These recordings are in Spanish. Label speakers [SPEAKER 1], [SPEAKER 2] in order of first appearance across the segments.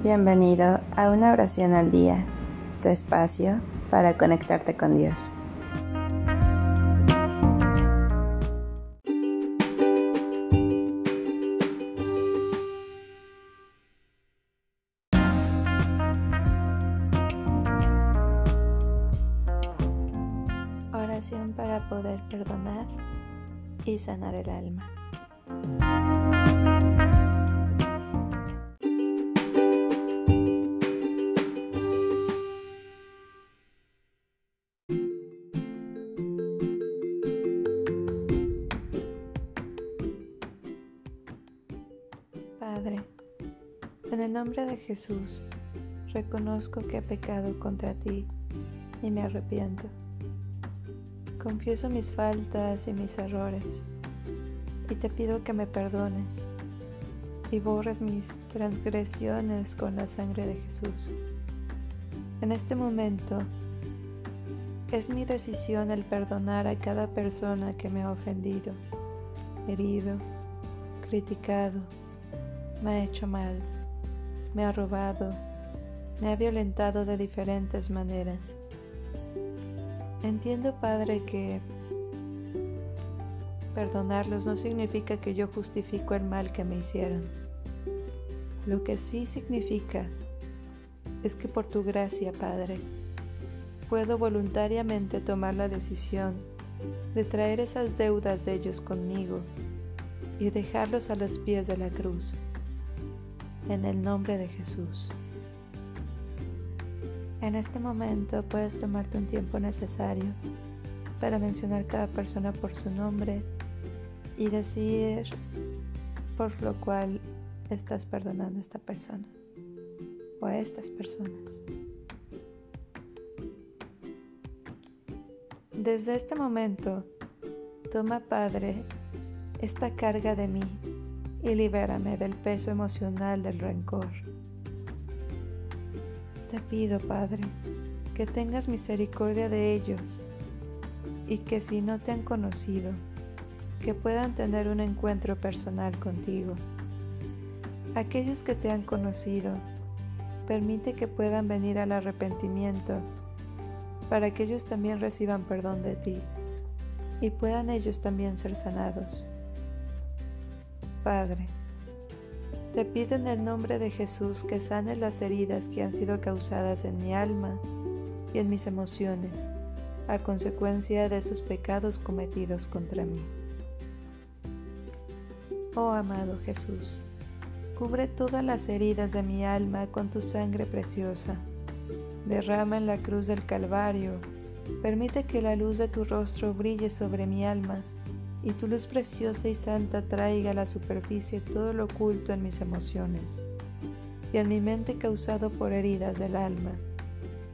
[SPEAKER 1] Bienvenido a una oración al día, tu espacio para conectarte con Dios. Oración para poder perdonar y sanar el alma. Padre, en el nombre de Jesús, reconozco que he pecado contra ti y me arrepiento. Confieso mis faltas y mis errores y te pido que me perdones y borres mis transgresiones con la sangre de Jesús. En este momento es mi decisión el perdonar a cada persona que me ha ofendido, herido, criticado, me ha hecho mal, me ha robado, me ha violentado de diferentes maneras. Entiendo, Padre, que perdonarlos no significa que yo justifico el mal que me hicieron. Lo que sí significa es que por tu gracia, Padre, puedo voluntariamente tomar la decisión de traer esas deudas de ellos conmigo y dejarlos a los pies de la cruz en el nombre de Jesús. En este momento puedes tomarte un tiempo necesario para mencionar cada persona por su nombre y decir por lo cual estás perdonando a esta persona o a estas personas. Desde este momento, toma Padre esta carga de mí y libérame del peso emocional del rencor. Te pido, Padre, que tengas misericordia de ellos y que si no te han conocido, que puedan tener un encuentro personal contigo. Aquellos que te han conocido, permite que puedan venir al arrepentimiento para que ellos también reciban perdón de ti y puedan ellos también ser sanados. Padre, te pido en el nombre de Jesús que sanes las heridas que han sido causadas en mi alma y en mis emociones a consecuencia de esos pecados cometidos contra mí. Oh amado Jesús, cubre todas las heridas de mi alma con tu sangre preciosa. Derrama en la cruz del Calvario, permite que la luz de tu rostro brille sobre mi alma y tu luz preciosa y santa traiga a la superficie todo lo oculto en mis emociones y en mi mente causado por heridas del alma,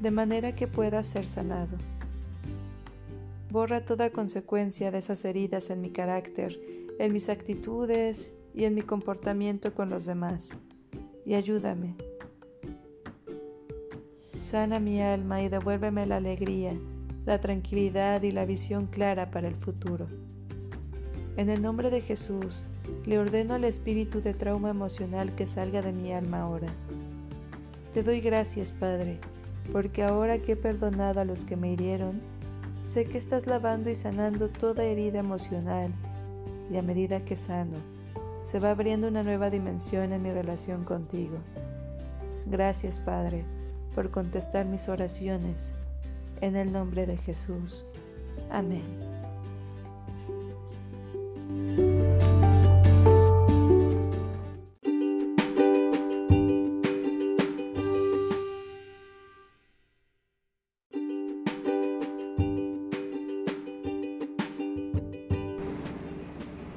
[SPEAKER 1] de manera que pueda ser sanado. Borra toda consecuencia de esas heridas en mi carácter, en mis actitudes y en mi comportamiento con los demás, y ayúdame. Sana mi alma y devuélveme la alegría, la tranquilidad y la visión clara para el futuro. En el nombre de Jesús, le ordeno al espíritu de trauma emocional que salga de mi alma ahora. Te doy gracias, Padre, porque ahora que he perdonado a los que me hirieron, sé que estás lavando y sanando toda herida emocional, y a medida que sano, se va abriendo una nueva dimensión en mi relación contigo. Gracias, Padre, por contestar mis oraciones. En el nombre de Jesús. Amén.